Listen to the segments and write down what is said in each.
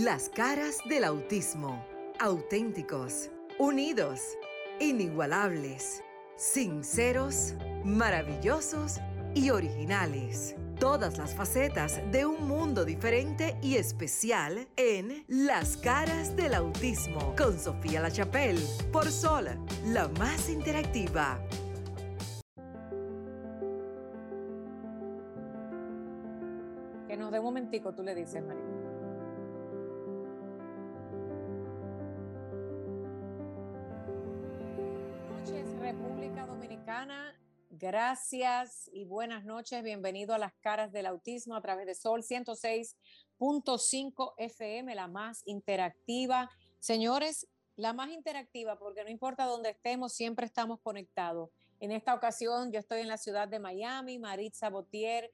Las caras del autismo. Auténticos, unidos, inigualables, sinceros, maravillosos y originales. Todas las facetas de un mundo diferente y especial en Las caras del autismo con Sofía La Chapelle por Sol, la más interactiva. Que nos dé un momentico, tú le dices, María. Gracias y buenas noches. Bienvenido a las caras del autismo a través de Sol 106.5 FM, la más interactiva. Señores, la más interactiva porque no importa dónde estemos, siempre estamos conectados. En esta ocasión yo estoy en la ciudad de Miami, Maritza Botier,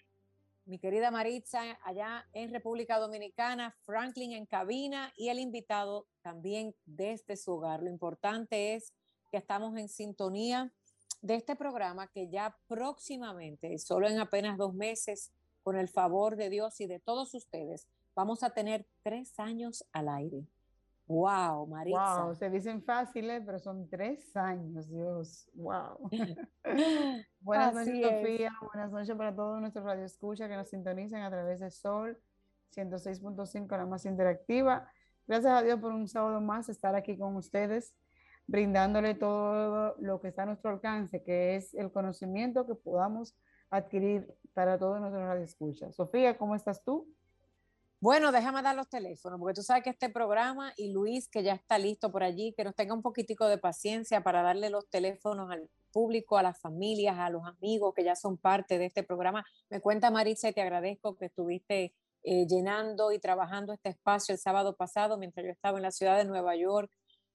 mi querida Maritza allá en República Dominicana, Franklin en cabina y el invitado también desde su hogar. Lo importante es que estamos en sintonía de este programa que ya próximamente, solo en apenas dos meses, con el favor de Dios y de todos ustedes, vamos a tener tres años al aire. Wow, Maritza. Wow, se dicen fáciles, pero son tres años, Dios. Wow. buenas noches, Sofía. Buenas noches para todos nuestros radioescuchas que nos sintonizan a través de Sol 106.5, la más interactiva. Gracias a Dios por un sábado más estar aquí con ustedes brindándole todo lo que está a nuestro alcance, que es el conocimiento que podamos adquirir para todos nuestros radioescuchas. Sofía, ¿cómo estás tú? Bueno, déjame dar los teléfonos, porque tú sabes que este programa y Luis, que ya está listo por allí, que nos tenga un poquitico de paciencia para darle los teléfonos al público, a las familias, a los amigos que ya son parte de este programa. Me cuenta Maritza y te agradezco que estuviste eh, llenando y trabajando este espacio el sábado pasado mientras yo estaba en la ciudad de Nueva York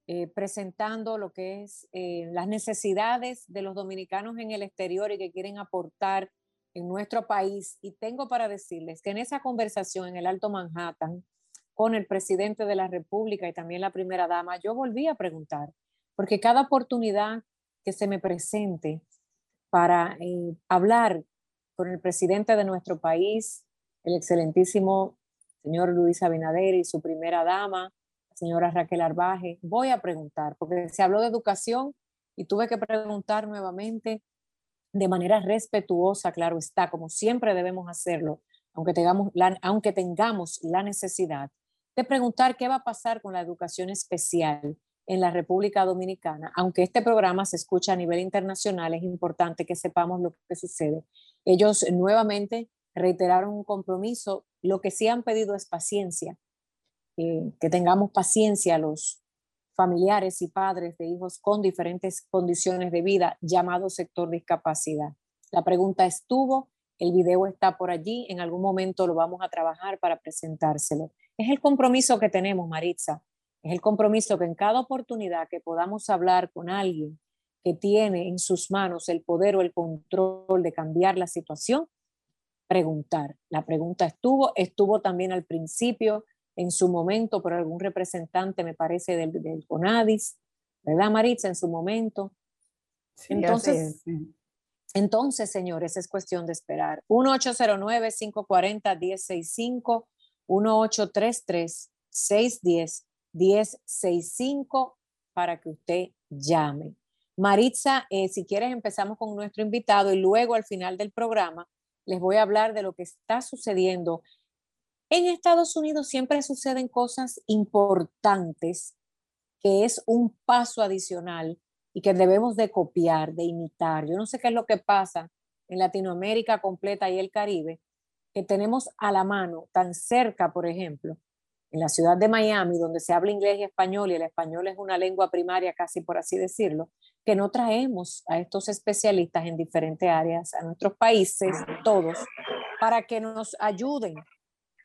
eh, presentando lo que es eh, las necesidades de los dominicanos en el exterior y que quieren aportar en nuestro país. Y tengo para decirles que en esa conversación en el Alto Manhattan con el presidente de la República y también la primera dama, yo volví a preguntar, porque cada oportunidad que se me presente para eh, hablar con el presidente de nuestro país, el excelentísimo señor Luis Abinader y su primera dama, señora Raquel Arbaje, voy a preguntar, porque se habló de educación y tuve que preguntar nuevamente de manera respetuosa, claro está, como siempre debemos hacerlo, aunque tengamos la, aunque tengamos la necesidad de preguntar qué va a pasar con la educación especial en la República Dominicana. Aunque este programa se escucha a nivel internacional, es importante que sepamos lo que sucede. Ellos nuevamente reiteraron un compromiso. Lo que sí han pedido es paciencia que tengamos paciencia los familiares y padres de hijos con diferentes condiciones de vida, llamado sector discapacidad. La pregunta estuvo, el video está por allí, en algún momento lo vamos a trabajar para presentárselo. Es el compromiso que tenemos, Maritza, es el compromiso que en cada oportunidad que podamos hablar con alguien que tiene en sus manos el poder o el control de cambiar la situación, preguntar. La pregunta estuvo, estuvo también al principio en su momento por algún representante, me parece, del, del CONADIS, ¿verdad, Maritza? En su momento. entonces, entonces, señores, es cuestión de esperar. 1-809-540-1065, 1833-610-1065 para que usted llame. Maritza, eh, si quieres empezamos con nuestro invitado y luego al final del programa les voy a hablar de lo que está sucediendo en Estados Unidos siempre suceden cosas importantes que es un paso adicional y que debemos de copiar, de imitar. Yo no sé qué es lo que pasa en Latinoamérica completa y el Caribe, que tenemos a la mano, tan cerca, por ejemplo, en la ciudad de Miami, donde se habla inglés y español, y el español es una lengua primaria, casi por así decirlo, que no traemos a estos especialistas en diferentes áreas, a nuestros países, todos, para que nos ayuden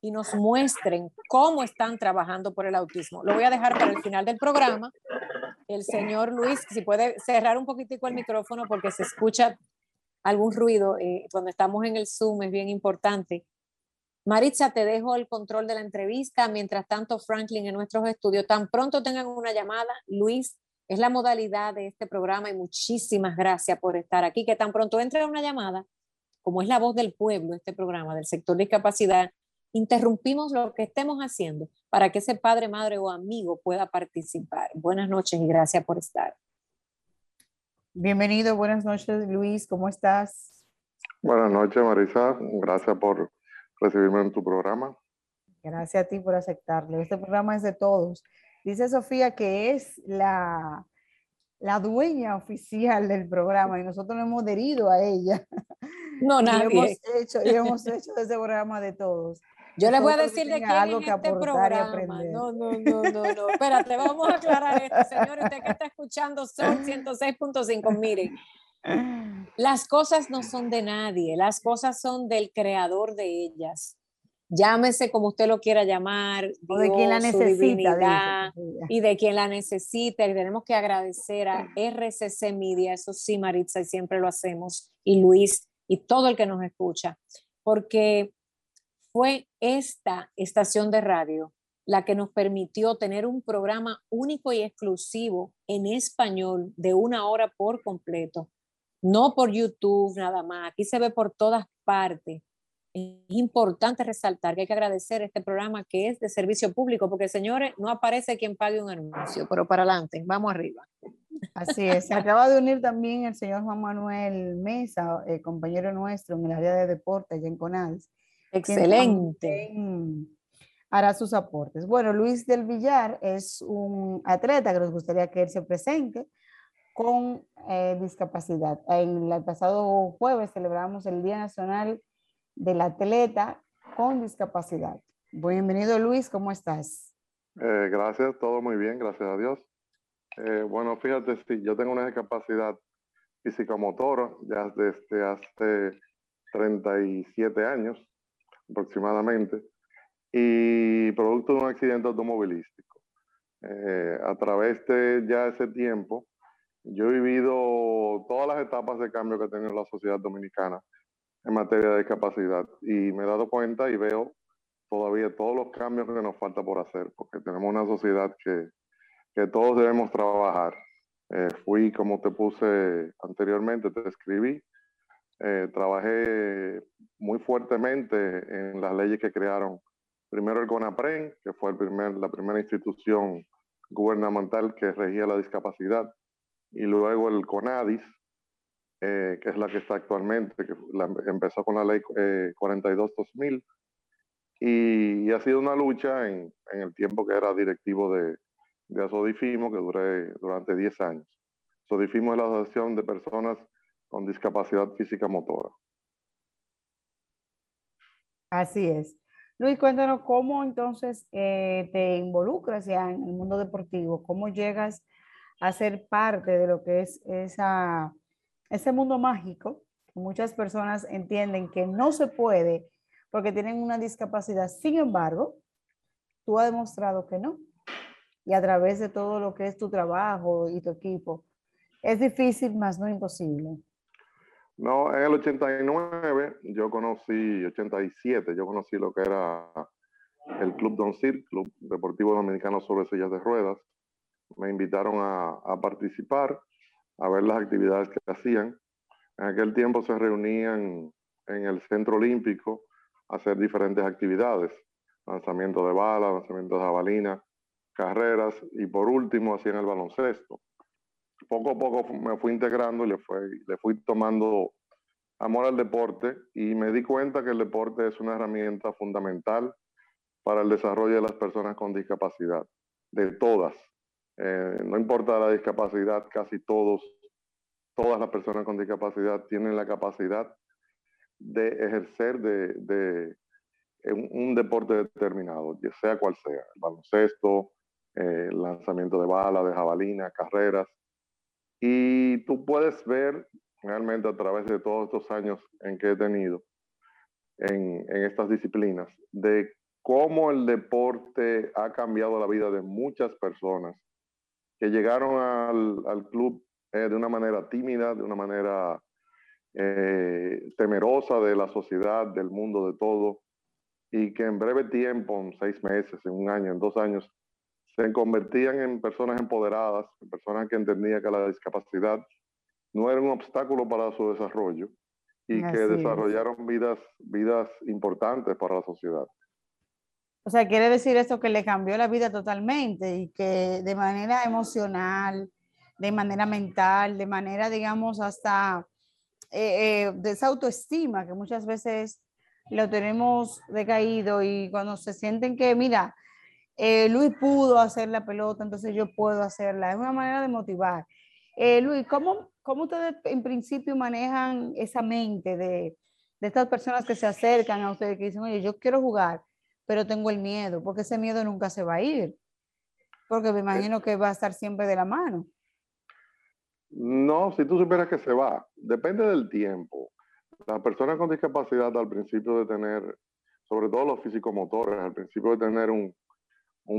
y nos muestren cómo están trabajando por el autismo. Lo voy a dejar para el final del programa. El señor Luis, si puede cerrar un poquitico el micrófono porque se escucha algún ruido eh, cuando estamos en el Zoom, es bien importante. Maritza, te dejo el control de la entrevista. Mientras tanto, Franklin en nuestros estudios, tan pronto tengan una llamada, Luis, es la modalidad de este programa y muchísimas gracias por estar aquí. Que tan pronto entre una llamada, como es la voz del pueblo, este programa del sector discapacidad, interrumpimos lo que estemos haciendo para que ese padre, madre o amigo pueda participar. Buenas noches y gracias por estar. Bienvenido, buenas noches Luis, ¿cómo estás? Buenas noches Marisa, gracias por recibirme en tu programa. Gracias a ti por aceptarlo. Este programa es de todos. Dice Sofía que es la, la dueña oficial del programa y nosotros no hemos adherido a ella. No, nadie. Y hemos hecho, y hemos hecho ese programa de todos. Yo les voy a decir de quién algo es este programa. No, no, no, no, no. Espérate, vamos a aclarar esto, señor. Usted que está escuchando son 106.5, miren. Las cosas no son de nadie, las cosas son del creador de ellas. Llámese como usted lo quiera llamar, o de quien la necesita, y de quien la necesita. Y tenemos que agradecer a RCC Media, eso sí, Maritza, y siempre lo hacemos, y Luis, y todo el que nos escucha, porque fue esta estación de radio la que nos permitió tener un programa único y exclusivo en español de una hora por completo, no por YouTube nada más, aquí se ve por todas partes. Es importante resaltar que hay que agradecer este programa que es de servicio público, porque señores, no aparece quien pague un anuncio, pero para adelante, vamos arriba. Así es, se acaba de unir también el señor Juan Manuel Mesa, el compañero nuestro en el área de deporte allá en CONADES. Excelente. Hará sus aportes. Bueno, Luis del Villar es un atleta que nos gustaría que él se presente con eh, discapacidad. En el pasado jueves celebramos el Día Nacional del Atleta con Discapacidad. Bienvenido Luis, ¿cómo estás? Eh, gracias, todo muy bien, gracias a Dios. Eh, bueno, fíjate, sí, yo tengo una discapacidad física-motora ya desde hace 37 años aproximadamente, y producto de un accidente automovilístico. Eh, a través de ya ese tiempo, yo he vivido todas las etapas de cambio que ha tenido la sociedad dominicana en materia de discapacidad y me he dado cuenta y veo todavía todos los cambios que nos falta por hacer, porque tenemos una sociedad que, que todos debemos trabajar. Eh, fui, como te puse anteriormente, te escribí, eh, trabajé muy fuertemente en las leyes que crearon primero el CONAPREN, que fue la primera institución gubernamental que regía la discapacidad, y luego el CONADIS, eh, que es la que está actualmente, que empezó con la ley 42-2000, eh, y, ha sido una lucha en, en, el tiempo que era directivo de, de Asodifimo, que duré durante 10 años. Asodifimo es la Asociación de Personas con Discapacidad Física Motora. Así es. Luis, cuéntanos cómo entonces eh, te involucras ya en el mundo deportivo, cómo llegas a ser parte de lo que es esa, ese mundo mágico muchas personas entienden que no se puede porque tienen una discapacidad. Sin embargo, tú has demostrado que no. Y a través de todo lo que es tu trabajo y tu equipo, es difícil, más no imposible. No, en el 89 yo conocí, 87, yo conocí lo que era el Club Don Cir, Club Deportivo Dominicano sobre sillas de ruedas. Me invitaron a, participar, a ver las actividades que hacían. En aquel tiempo se reunían en el Centro Olímpico a hacer diferentes actividades, lanzamiento de balas, lanzamiento de jabalina, carreras y por último hacían el baloncesto poco a poco me fui integrando y le, le fui tomando amor al deporte y me di cuenta que el deporte es una herramienta fundamental para el desarrollo de las personas con discapacidad, de todas. Eh, no importa la discapacidad, casi todos, todas las personas con discapacidad tienen la capacidad de ejercer de, de un, deporte determinado, sea cual sea, el baloncesto, eh, lanzamiento de bala, de jabalina, carreras, y tú puedes ver realmente a través de todos estos años en que he tenido en, en estas disciplinas, de cómo el deporte ha cambiado la vida de muchas personas que llegaron al, al club eh, de una manera tímida, de una manera eh, temerosa de la sociedad, del mundo, de todo, y que en breve tiempo, en seis meses, en un año, en dos años, se convertían en personas empoderadas, en personas que entendían que la discapacidad no era un obstáculo para su desarrollo y que desarrollaron vidas, vidas importantes para la sociedad. O sea, quiere decir esto que le cambió la vida totalmente y que de manera emocional, de manera mental, de manera, digamos, hasta eh, eh, de esa autoestima que muchas veces lo tenemos decaído y cuando se sienten que, mira, eh, Luis pudo hacer la pelota, entonces yo puedo hacerla. Es una manera de motivar. Luis, ¿cómo, ¿cómo ustedes en principio manejan esa mente de, de estas personas que se acercan a ustedes que dicen, oye, yo quiero jugar, pero tengo el miedo, porque ese miedo nunca se va a ir, porque me imagino que va a estar siempre de la mano. No, si tú supieras que se va, depende del tiempo. Las personas con discapacidad al principio de tener, sobre todo los físico-motores, al principio de tener un,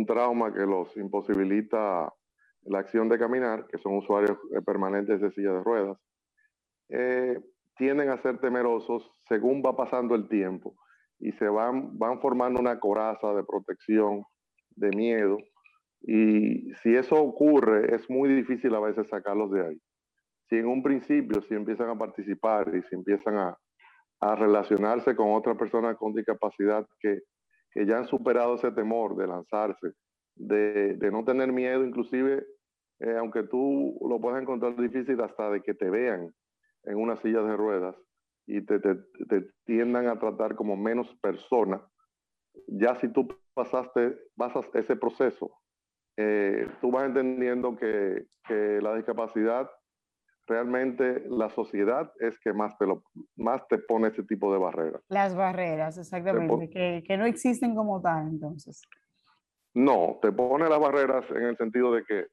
trauma que los imposibilita la acción de caminar, que son usuarios eh, permanentes de silla de ruedas, eh, tienden a ser temerosos según va pasando el tiempo y se van, van formando una coraza de protección, de miedo, y si eso ocurre, es muy difícil a veces sacarlos de ahí. Si en un principio, si empiezan a participar y si empiezan a, relacionarse con otras personas con discapacidad que, ya han superado ese temor de lanzarse, de, no tener miedo, inclusive, eh, aunque tú lo puedas encontrar difícil hasta de que te vean en una silla de ruedas y te, te, tiendan a tratar como menos persona, ya si tú pasaste, pasas ese proceso eh, tú vas entendiendo que, la discapacidad, realmente la sociedad es que más te, lo, más te pone ese tipo de barreras. Las barreras, exactamente, que, no existen como tal entonces. No, te pone las barreras en el sentido de que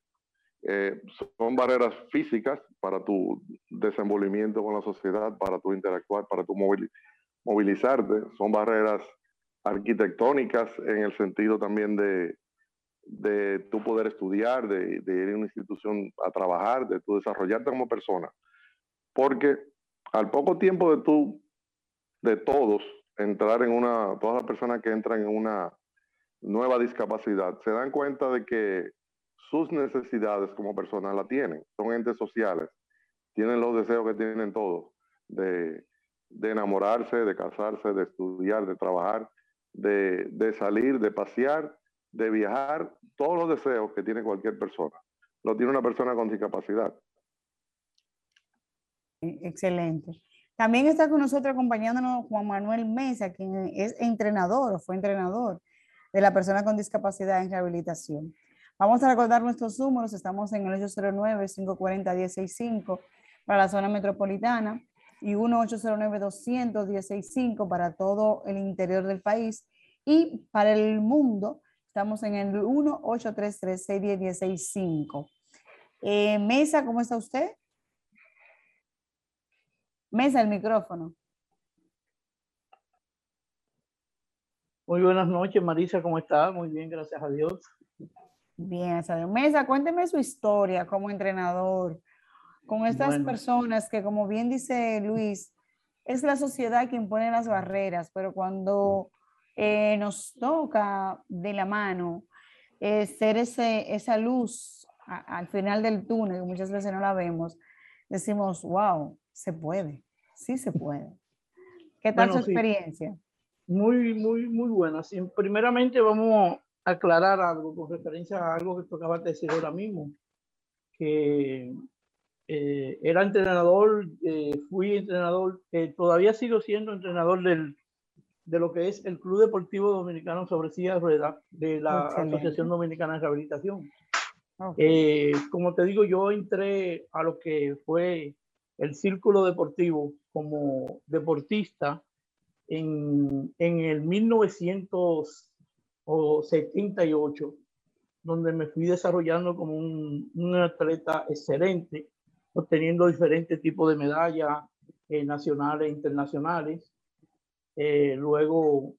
eh, son barreras físicas para tu desenvolvimiento con la sociedad, para tu interactuar, para tu movilizarte. Son barreras arquitectónicas en el sentido también de, de tu poder estudiar, de, ir a una institución a trabajar, de tu desarrollarte como persona. Porque al poco tiempo de tú, de todos, entrar en una, todas las personas que entran en una nueva discapacidad, se dan cuenta de que sus necesidades como personas la tienen, son entes sociales, tienen los deseos que tienen todos, de, enamorarse, de casarse, de estudiar, de trabajar, de, de salir, de pasear de viajar todos los deseos que tiene cualquier persona. Lo tiene una persona con discapacidad. Excelente. También está con nosotros acompañándonos Juan Manuel Mesa, quien es entrenador o fue entrenador de la persona con discapacidad en rehabilitación. Vamos a recordar nuestros números. Estamos en el 809-540-165 para la zona metropolitana y 1-809-200-165 para todo el interior del país. Y para el mundo, Estamos en el 1-833-610-165. Eh, Mesa, ¿cómo está usted? Mesa, el micrófono. Muy buenas noches, Marisa, ¿cómo está? Muy bien, gracias a Dios. Bien, gracias a Dios. Mesa, cuénteme su historia como entrenador, con estas personas que, como bien dice Luis, es la sociedad quien pone las barreras, pero cuando eh, nos toca de la mano eh, ser ese, esa luz al final del túnel, que muchas veces no la vemos, decimos, wow, se puede, sí se puede. ¿Qué tal su experiencia? Muy, muy, muy buena. Sí, primeramente vamos a aclarar algo con referencia a algo que tú acabas de decir ahora mismo, que eh, era entrenador, fui entrenador, todavía sigo siendo entrenador del de lo que es el Club Deportivo Dominicano sobre silla de ruedas de la Asociación Dominicana de Rehabilitación. Eh, como te digo, yo entré a lo que fue el círculo deportivo como deportista en, en el 1978, donde me fui desarrollando como un, un atleta excelente, obteniendo diferentes tipos de medallas eh, nacionales e internacionales. Eh, luego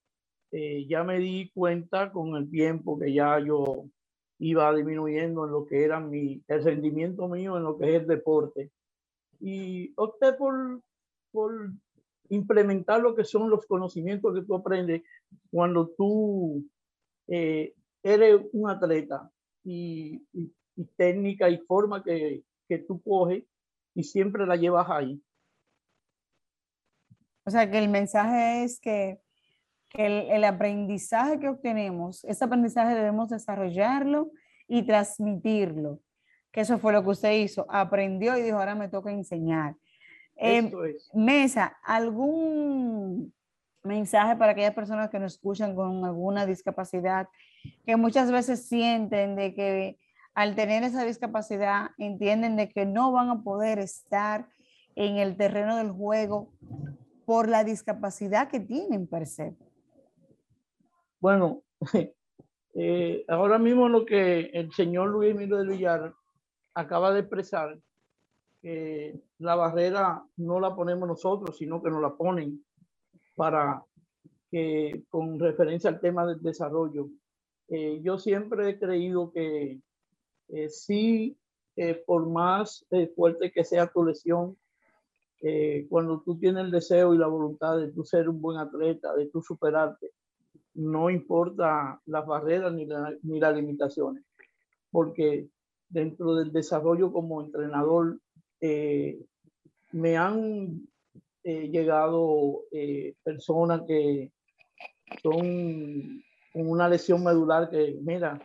eh, ya me di cuenta con el tiempo que ya yo iba disminuyendo en lo que era mi, el rendimiento mío en lo que es el deporte. Y opté por, por implementar lo que son los conocimientos que tú aprendes cuando tú eh, eres un atleta y, y, y, técnica y forma que, que tú coges y siempre la llevas ahí. O sea, que el mensaje es que que el, aprendizaje que obtenemos, ese aprendizaje debemos desarrollarlo y transmitirlo. Que eso fue lo que usted hizo. Aprendió y dijo, ahora me toca enseñar. Eh, Mesa, ¿algún mensaje para aquellas personas que nos escuchan con alguna discapacidad, que muchas veces sienten de que al tener esa discapacidad entienden de que no van a poder estar en el terreno del juego por la discapacidad que tienen per se? Bueno, eh, ahora mismo lo que el señor Luis Emilio de Villar acaba de expresar, que la barrera no la ponemos nosotros, sino que nos la ponen para que, con referencia al tema del desarrollo. Eh, yo siempre he creído que eh, sí, por más fuerte que sea tu lesión, cuando tú tienes el deseo y la voluntad de tú ser un buen atleta, de tú superarte, no importa las barreras ni, ni las limitaciones, porque dentro del desarrollo como entrenador eh, me han eh, llegado eh, personas que son con una lesión medular que, mira,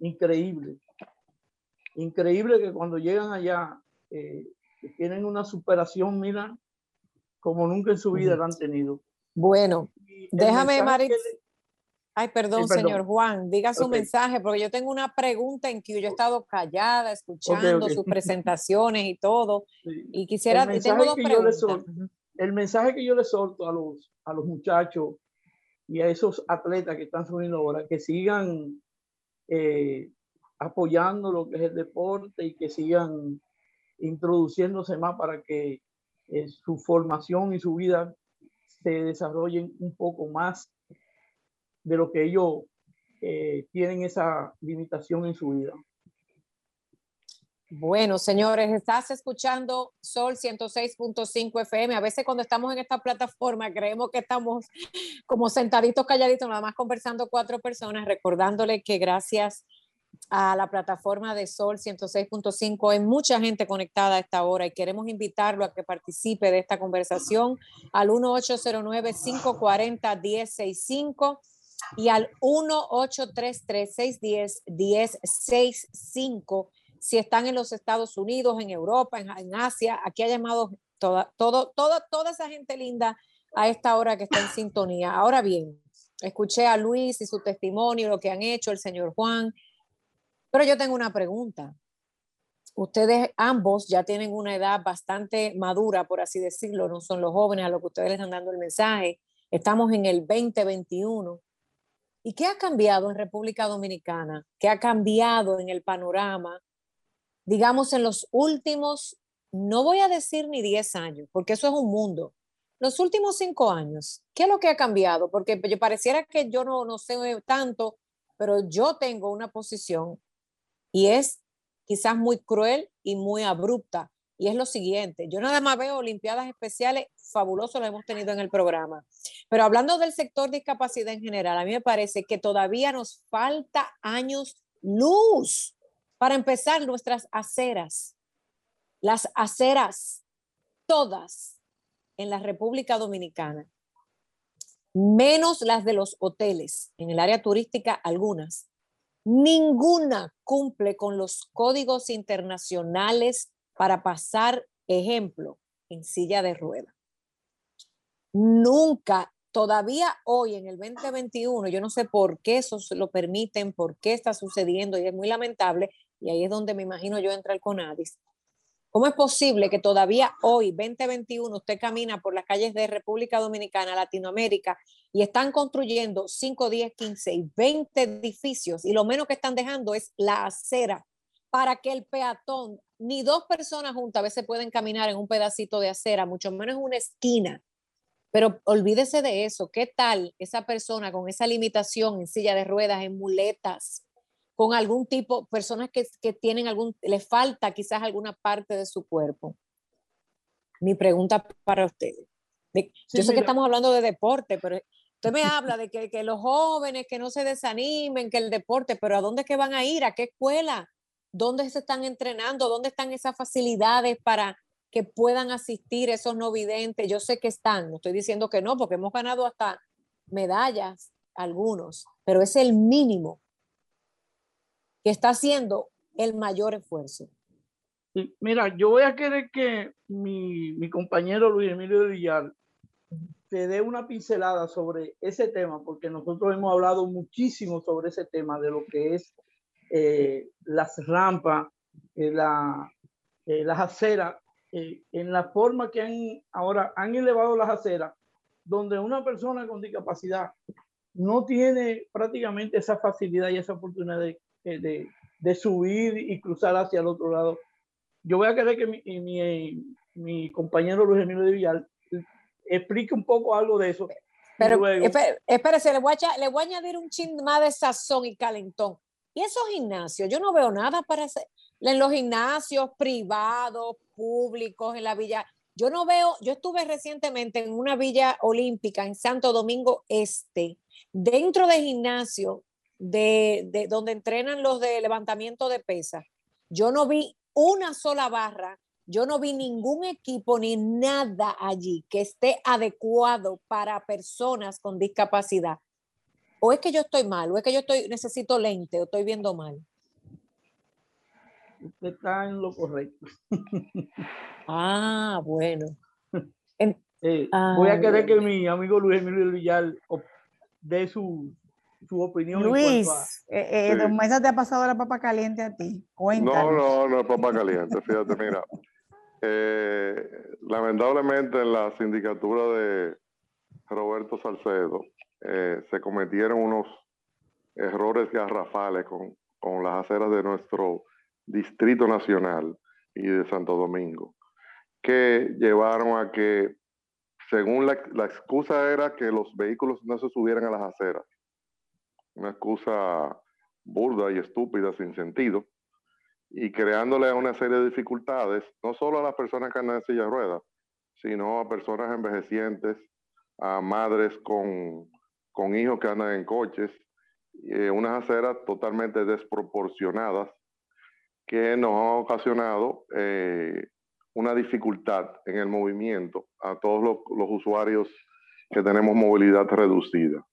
increíble. Increíble que cuando llegan allá tienen una superación, mira, como nunca en su vida la han tenido. Bueno, déjame, Maris. Ay, perdón, señor Juan, diga su mensaje, porque yo tengo una pregunta en que yo he estado callada, escuchando sus presentaciones y todo, y quisiera, el tengo dos preguntas. el mensaje que yo le solto a los, a los muchachos y a esos atletas que están subiendo ahora, que sigan eh, apoyando lo que es el deporte y que sigan introduciéndose más para que eh, su formación y su vida se desarrollen un poco más de lo que ellos eh, tienen esa limitación en su vida. Bueno, señores, estás escuchando Sol 106.5 FM. A veces cuando estamos en esta plataforma creemos que estamos como sentaditos, calladitos, nada más conversando cuatro personas, recordándole que gracias a la plataforma de Sol 106.5 hay mucha gente conectada a esta hora y queremos invitarlo a que participe de esta conversación al 1809 540 1065 y al 1-833-610-1065 si están en los Estados Unidos, en Europa, en, Asia. Aquí ha llamado toda, todo, toda, toda esa gente linda a esta hora que está en sintonía. Ahora bien, escuché a Luis y su testimonio, lo que han hecho el señor Juan, pero yo tengo una pregunta. Ustedes ambos ya tienen una edad bastante madura, por así decirlo, no son los jóvenes a los que ustedes les están dando el mensaje. Estamos en el 2021 ¿Y qué ha cambiado en República Dominicana? ¿Qué ha cambiado en el panorama? Digamos, en los últimos, no voy a decir ni 10 años, porque eso es un mundo. Los últimos cinco años, ¿qué es lo que ha cambiado? Porque pareciera que yo no, no sé tanto, pero yo tengo una posición y es quizás muy cruel y muy abrupta. Y es lo siguiente, yo nada más veo Olimpiadas Especiales, fabuloso lo hemos tenido en el programa. Pero hablando del sector discapacidad en general, a mí me parece que todavía nos falta años luz para empezar nuestras aceras. Las aceras, todas en la República Dominicana, menos las de los hoteles, en el área turística algunas. Ninguna cumple con los códigos internacionales para pasar ejemplo en silla de rueda. Nunca, todavía hoy en el 2021, yo no sé por qué eso lo permiten, por qué está sucediendo y es muy lamentable, y ahí es donde me imagino yo entra el CONADIS. ¿Cómo es posible que todavía hoy, 2021, usted camina por las calles de República Dominicana, Latinoamérica, y están construyendo 5, 10, 15 y 20 edificios y lo menos que están dejando es la acera para que el peatón, ni dos personas juntas a veces pueden caminar en un pedacito de acera, mucho menos en una esquina. Pero olvídese de eso. ¿Qué tal esa persona con esa limitación en silla de ruedas, en muletas, con algún tipo, personas que, que tienen algún, le falta quizás alguna parte de su cuerpo? Mi pregunta para ustedes. yo sé que estamos hablando de deporte, pero usted me habla de que, que, los jóvenes que no se desanimen, que el deporte, pero ¿a dónde es que van a ir? ¿A qué escuela? ¿Dónde se están entrenando? ¿Dónde están esas facilidades para que puedan asistir esos no videntes? Yo sé que están, no estoy diciendo que no, porque hemos ganado hasta medallas, algunos, pero es el mínimo está haciendo el mayor esfuerzo. mira, yo voy a querer que mi, compañero Luis Emilio Villar te dé una pincelada sobre ese tema, porque nosotros hemos hablado muchísimo sobre ese tema de lo que es eh, las rampas, eh, la, eh, las aceras, en la forma que han ahora han elevado las aceras, donde una persona con discapacidad no tiene prácticamente esa facilidad y esa oportunidad de, de, de subir y cruzar hacia el otro lado. Yo voy a querer que mi, mi, mi compañero Luis Emilio de Villar explique un poco algo de eso. Pero espérese, le voy, a, le voy a añadir un chin más de sazón y calentón. ¿Y esos gimnasios? Yo no veo nada para hacer. En los gimnasios privados, públicos, en la villa. Yo no veo, yo estuve recientemente en una villa olímpica en Santo Domingo Este, dentro de gimnasio de, de donde entrenan los de levantamiento de pesas. Yo no vi una sola barra yo no vi ningún equipo ni nada allí que esté adecuado para personas con discapacidad. O es que yo estoy mal, o es que yo estoy, necesito lente, o estoy viendo mal. Usted está en lo correcto. ah, bueno. Eh, voy a querer que mi amigo Luis Emilio Villar dé su, su opinión. Luis, eh, eh, Don Mesa te ha pasado la papa caliente a ti. No, no, no es papa caliente. Fíjate, mira, eh, lamentablemente en la sindicatura de Roberto Salcedo eh, se cometieron unos errores garrafales con, con las aceras de nuestro Distrito Nacional y de Santo Domingo, que llevaron a que, según la, la, excusa era que los vehículos no se subieran a las aceras, una excusa burda y estúpida sin sentido, y creándole una serie de dificultades, no solo a las personas que andan en silla de ruedas, sino a personas envejecientes, a madres con, con hijos que andan en coches, eh, unas aceras totalmente desproporcionadas que nos han ocasionado eh, una dificultad en el movimiento a todos los, los usuarios que tenemos movilidad reducida.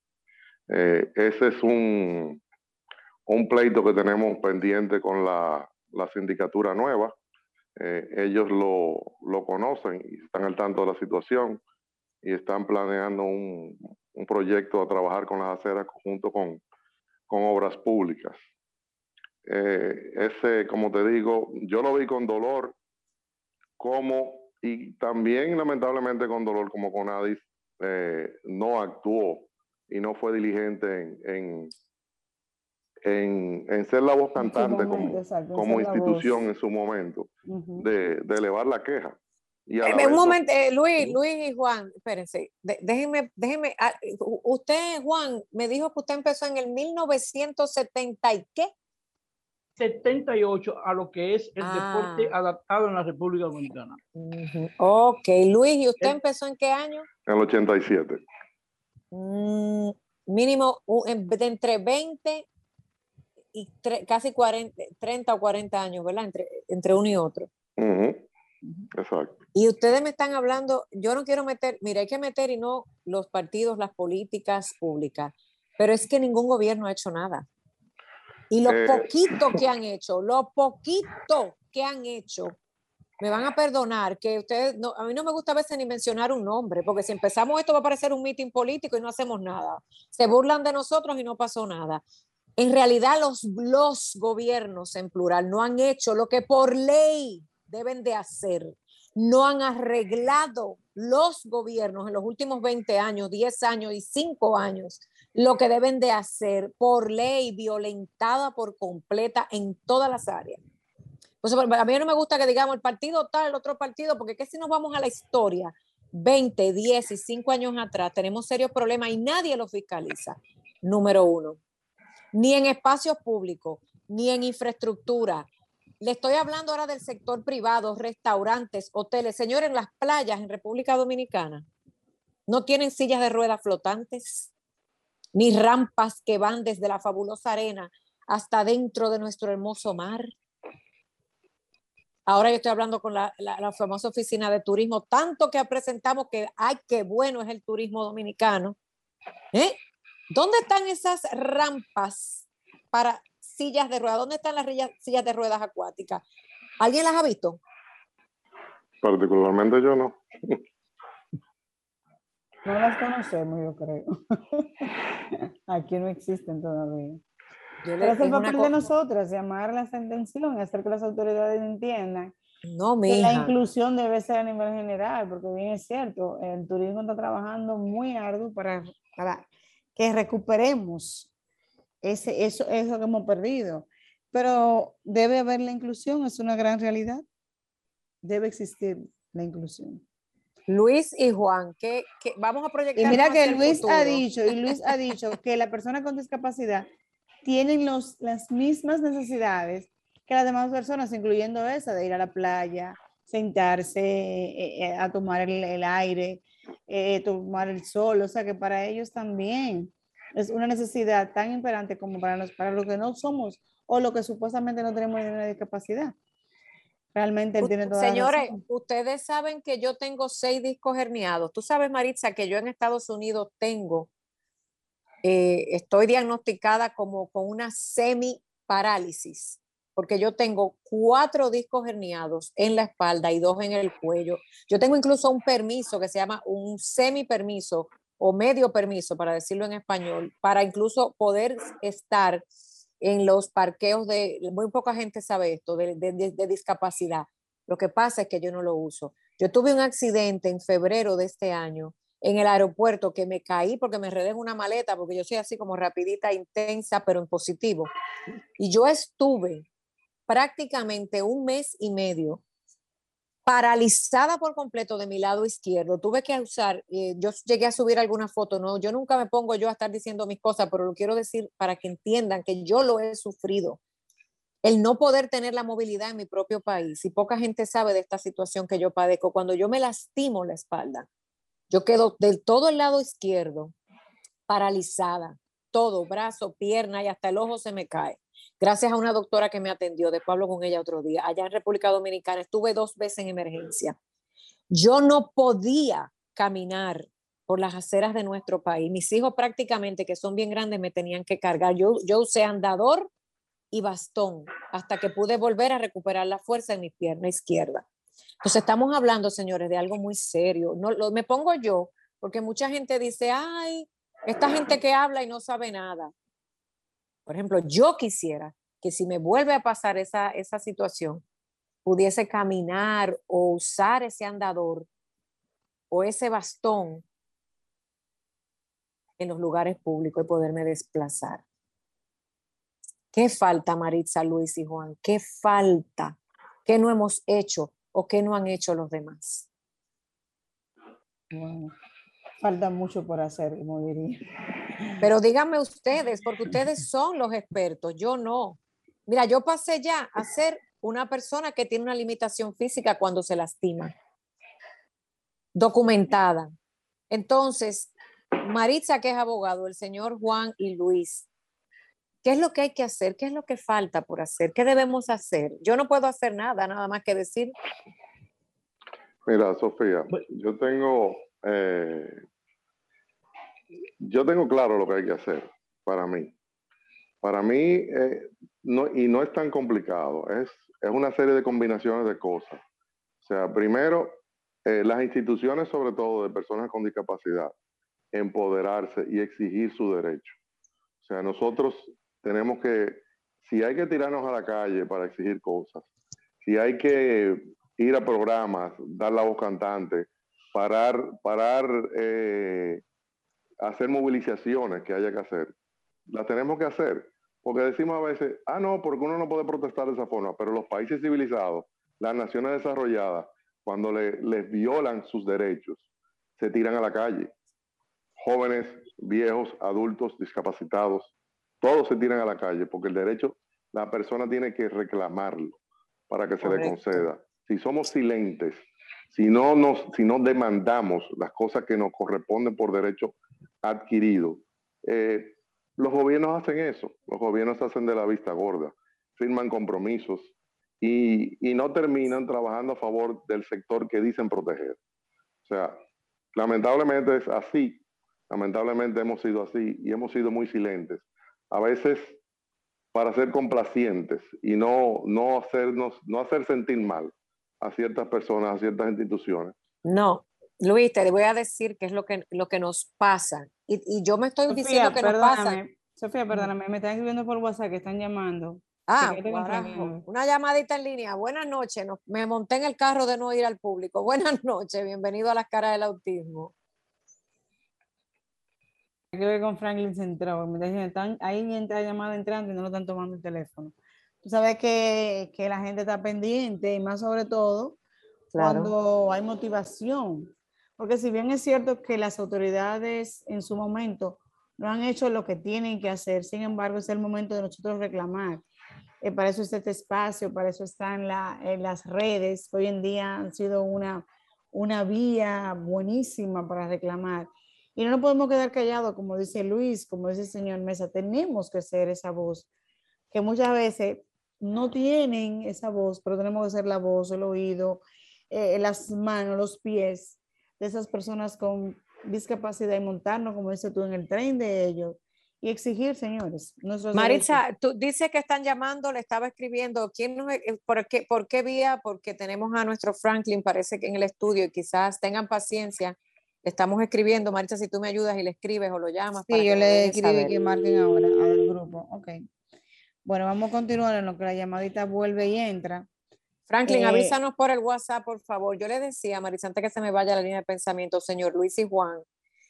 Eh, ese es un, un pleito que tenemos pendiente con la la sindicatura nueva. Eh, ellos lo, lo, conocen y están al tanto de la situación y están planeando un, un proyecto a trabajar con las aceras junto con, con obras públicas. Eh, ese, como te digo, yo lo vi con dolor, como, y también lamentablemente con dolor, como Conadis eh, no actuó y no fue diligente en, en, en, ser la voz cantante como, como institución en su momento, de, elevar la queja. Y un momento, eh, Luis, Luis y Juan, espérense, déjenme, déjenme, ah, usted, Juan, me dijo que usted empezó en el 1970 y qué? 78 a lo que es el deporte ah. adaptado en la República Dominicana. Ok, Luis, ¿y usted empezó en qué año? En el 87. Mm, mínimo de entre 20 y casi 40, 30 o 40 años, ¿verdad? Entre, entre uno y otro. Exacto. Y ustedes me están hablando, yo no quiero meter, mira, hay que meter y no los partidos, las políticas públicas, pero es que ningún gobierno ha hecho nada. Y lo eh, poquito que han hecho, lo poquito que han hecho, me van a perdonar que ustedes, no, a mí no me gusta a veces ni mencionar un nombre, porque si empezamos esto va a parecer un mitin político y no hacemos nada. Se burlan de nosotros y no pasó nada. En realidad los, los gobiernos en plural no han hecho lo que por ley deben de hacer. No han arreglado los gobiernos en los últimos 20 años, 10 años y 5 años lo que deben de hacer por ley violentada por completa en todas las áreas. A mí no me gusta que digamos el partido tal, el otro partido, porque que si nos vamos a la historia, 20, 10 y 5 años atrás, tenemos serios problemas y nadie lo fiscaliza. Número uno ni en espacios públicos, ni en infraestructura. Le estoy hablando ahora del sector privado, restaurantes, hoteles. Señores, las playas en República Dominicana no tienen sillas de ruedas flotantes, ni rampas que van desde la fabulosa arena hasta dentro de nuestro hermoso mar. Ahora yo estoy hablando con la, la, famosa oficina de turismo, tanto que presentamos que, ay, qué bueno es el turismo dominicano ¿Eh? ¿Dónde están esas rampas para sillas de ruedas? ¿Dónde están las sillas de ruedas acuáticas? ¿Alguien las ha visto? Particularmente yo no. No las conocemos, yo creo. Aquí no existen todavía. Pero es el papel de nosotras, llamar la atención hacer que las autoridades entiendan no, que la inclusión debe ser a nivel general, porque bien es cierto, el turismo está trabajando muy arduo para, para que recuperemos ese, eso, eso que hemos perdido. Pero debe haber la inclusión, es una gran realidad. Debe existir la inclusión. Luis y Juan, que, vamos a proyectar. Y mira que Luis ha dicho, y Luis ha dicho que la persona con discapacidad tienen los, las mismas necesidades que las demás personas, incluyendo esa de ir a la playa, sentarse eh, eh, a tomar el, aire, eh, tomar el sol, o sea que para ellos también es una necesidad tan imperante como para, los, para los que no somos o lo que supuestamente no tenemos ninguna discapacidad. Realmente él tiene toda Señores, ustedes saben que yo tengo seis discos herniados. Tú sabes, Maritza, que yo en Estados Unidos tengo, estoy diagnosticada como con una semi-parálisis porque yo tengo cuatro discos herniados en la espalda y dos en el cuello. Yo tengo incluso un permiso que se llama un semi permiso o medio permiso, para decirlo en español, para incluso poder estar en los parqueos de, muy poca gente sabe esto, de, discapacidad. Lo que pasa es que yo no lo uso. Yo tuve un accidente en febrero de este año en el aeropuerto que me caí porque me enredé en una maleta, porque yo soy así como rapidita, intensa, pero en positivo. Y yo estuve prácticamente un mes y medio paralizada por completo de mi lado izquierdo. Tuve que usar, eh, yo llegué a subir alguna foto, no, yo nunca me pongo yo a estar diciendo mis cosas, pero lo quiero decir para que entiendan que yo lo he sufrido. El no poder tener la movilidad en mi propio país y poca gente sabe de esta situación que yo padezco. Cuando yo me lastimo la espalda, yo quedo del todo el lado izquierdo paralizada, todo, brazo, pierna y hasta el ojo se me cae gracias a una doctora que me atendió, de Pablo con ella otro día, allá en República Dominicana, estuve dos veces en emergencia. Yo no podía caminar por las aceras de nuestro país. Mis hijos prácticamente, que son bien grandes, me tenían que cargar. Yo, yo usé andador y bastón hasta que pude volver a recuperar la fuerza en mi pierna izquierda. Entonces estamos hablando, señores, de algo muy serio. No, lo, me pongo yo, porque mucha gente dice, ay, esta gente que habla y no sabe nada. Por ejemplo, yo quisiera que si me vuelve a pasar esa, esa situación, pudiese caminar o usar ese andador o ese bastón en los lugares públicos y poderme desplazar. ¿Qué falta, Maritza, Luis y Juan? ¿Qué falta? ¿Qué no hemos hecho o qué no han hecho los demás? falta mucho por hacer, como diría. Pero díganme ustedes, porque ustedes son los expertos, yo no. Mira, yo pasé ya a ser una persona que tiene una limitación física cuando se lastima, documentada. Entonces, Maritza, que es abogado, el señor Juan y Luis, ¿qué es lo que hay que hacer? ¿Qué es lo que falta por hacer? ¿Qué debemos hacer? Yo no puedo hacer nada, nada más que decir. Mira, Sofía, yo tengo eh, yo tengo claro lo que hay que hacer para mí. Para mí, eh, no, y no es tan complicado, es, es una serie de combinaciones de cosas. O sea, primero, eh, las instituciones, sobre todo de personas con discapacidad, empoderarse y exigir su derecho. O sea, nosotros tenemos que, si hay que tirarnos a la calle para exigir cosas, si hay que ir a programas, dar la voz cantante, parar, parar eh, hacer movilizaciones que haya que hacer, las tenemos que hacer. Porque decimos a veces, ah, no, porque uno no puede protestar de esa forma, pero los países civilizados, las naciones desarrolladas, cuando les violan sus derechos, se tiran a la calle. Jóvenes, viejos, adultos, discapacitados, todos se tiran a la calle porque el derecho, la persona tiene que reclamarlo para que se le conceda. Si somos silentes, si no, nos, si no demandamos las cosas que nos corresponden por derecho adquirido. Eh, los gobiernos hacen eso, los gobiernos hacen de la vista gorda, firman compromisos y, y, no terminan trabajando a favor del sector que dicen proteger. O sea, lamentablemente es así Lamentablemente hemos sido así y hemos sido muy silentes. A veces para ser complacientes y no, no, hacernos, no hacer sentir mal a ciertas personas, a ciertas instituciones. No, Luis, te voy a decir qué es lo que, lo que nos pasa. Y, y yo me estoy diciendo que nos pasa. Sofía, perdóname, me están escribiendo por WhatsApp que están llamando. Ah, una llamadita en línea. Buenas noches. me monté en el carro de no ir al público. Buenas noches. Bienvenido a las caras del autismo. Que ver con Franklin Central. Están, ahí entra llamada entrando y no lo están tomando el teléfono. Tú sabes que, que la gente está pendiente y más sobre todo cuando hay motivación. Porque si bien es cierto que las autoridades en su momento no han hecho lo que tienen que hacer, sin embargo es el momento de nosotros reclamar eh, para eso está este espacio, para eso están en las redes. Hoy en día han sido una, una vía buenísima para reclamar. Y no nos podemos quedar callados, como dice Luis, como dice el señor Mesa, tenemos que ser esa voz, que muchas veces no tienen esa voz, pero tenemos que ser la voz, el oído, eh, las manos, los pies de esas personas con discapacidad y montarnos, como dices tú, en el tren de ellos y exigir, señores. Maritza, tú dices que están llamando, le estaba escribiendo, ¿quién nos, e, por, qué, ¿por qué vía? Porque tenemos a nuestro Franklin, parece que en el estudio, y quizás tengan paciencia. Le estamos escribiendo, Maritza, si tú me ayudas y le escribes o lo llamas. Sí, yo le escribí que marquen ahora al grupo. Ok. Bueno, vamos a continuar en lo que la llamadita vuelve y entra. Franklin, eh, avísanos por el WhatsApp, por favor. Yo le decía, Maritza, antes que se me vaya la línea de pensamiento, señor Luis y Juan,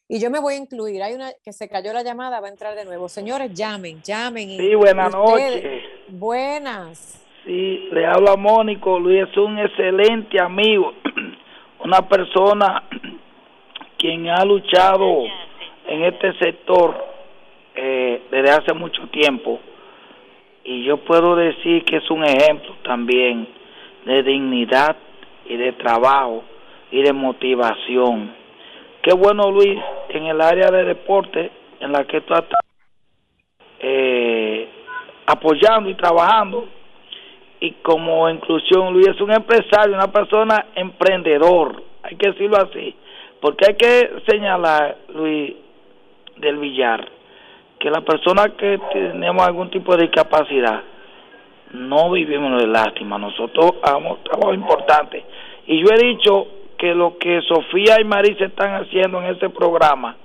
y yo me voy a incluir. Hay una que se cayó la llamada, va a entrar de nuevo. Señores, llamen, llamen. sí, buenas noches. Buenas. Sí, le hablo a Mónico. Luis es un excelente amigo, una persona quien ha luchado en este sector eh, desde hace mucho tiempo. Y yo puedo decir que es un ejemplo también de dignidad y de trabajo y de motivación Qué bueno, Luis, en el área de deporte en la que tú estás eh, apoyando y trabajando. Y como inclusión, Luis es un empresario, una persona emprendedor, hay que decirlo así. Porque hay que señalar, Luis, del Villar, que la persona que tenemos algún tipo de discapacidad, no vivimos de lástima, nosotros hagamos trabajo importante. Y yo he dicho que lo que Sofía y Marisa están haciendo en este programa,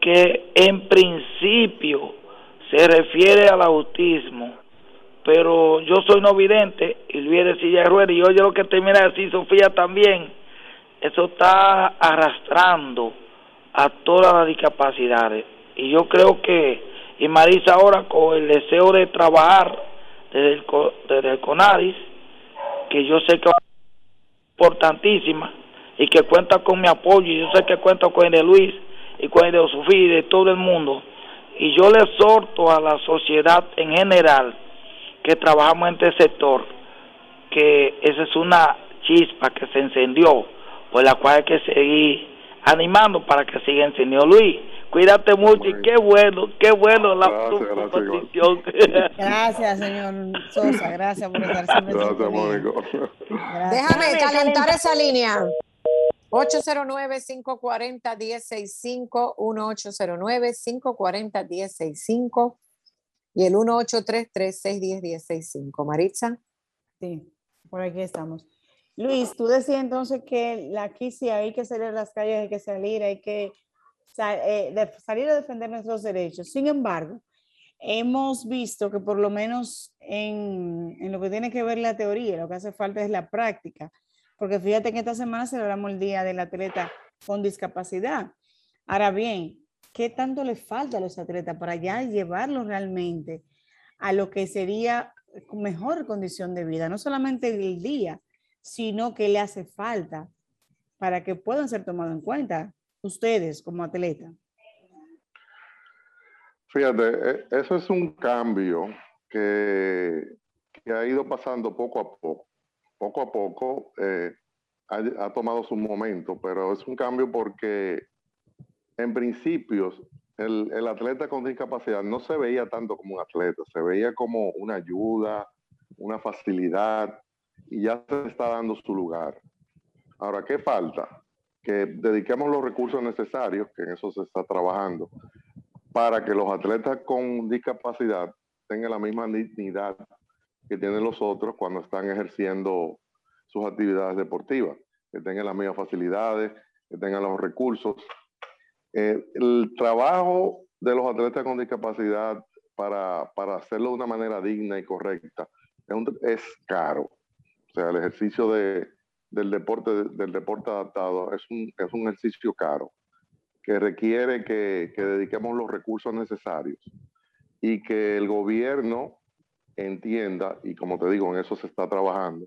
que en principio se refiere al autismo, pero yo soy no vidente y Luis de silla y oye lo que termina de decir Sofía también, eso está arrastrando a todas las discapacidades y yo creo que y Marisa ahora con el deseo de trabajar desde el, desde el CONADIS, que yo sé que es importantísima, y que cuenta con mi apoyo. Y yo sé que cuenta con el de Luis y con el de Sofía y de todo el mundo. Y yo le exhorto a la sociedad en general que trabajamos en este sector que esa es una chispa que se encendió, por la cual hay que seguir animando para que siga encendiendo. Luis, cuídate mucho y qué bueno, qué bueno la proposición. Gracias, señor Sosa, gracias por estar siempre. Gracias, Mónico. Déjame calentar esa línea. 809-540-1065, 1809-540-1065 y el 1833-610-1065. Maritza. Sí, por aquí estamos. Luis, tú decías entonces que aquí sí hay que salir a las calles, hay que salir, hay que eh, salir a defender nuestros derechos. Sin embargo, hemos visto que por lo menos en, en, lo que tiene que ver la teoría, lo que hace falta es la práctica porque fíjate que esta semana celebramos el Día del Atleta con Discapacidad. Ahora bien, ¿qué tanto le falta a los atletas para ya llevarlos realmente a lo que sería mejor condición de vida? No solamente el día, sino que le hace falta para que puedan ser tomados en cuenta ustedes como atletas. Fíjate, e, eso es un cambio que, que ha ido pasando poco a poco poco a poco eh, ha, tomado su momento, pero es un cambio porque en principios el, el, atleta con discapacidad no se veía tanto como un atleta, se veía como una ayuda, una facilidad y ya se está dando su lugar. Ahora, ¿qué falta? que dediquemos los recursos necesarios, que en eso se está trabajando, para que los atletas con discapacidad tengan la misma dignidad que tienen los otros cuando están ejerciendo sus actividades deportivas, que tengan las mismas facilidades, que tengan los recursos. Eh, el trabajo de los atletas con discapacidad para, para hacerlo de una manera digna y correcta es, caro. O sea, el ejercicio de, del, deporte, del deporte adaptado es un, es un ejercicio caro que requiere que, que dediquemos los recursos necesarios y que el gobierno entienda, y como te digo, en eso se está trabajando,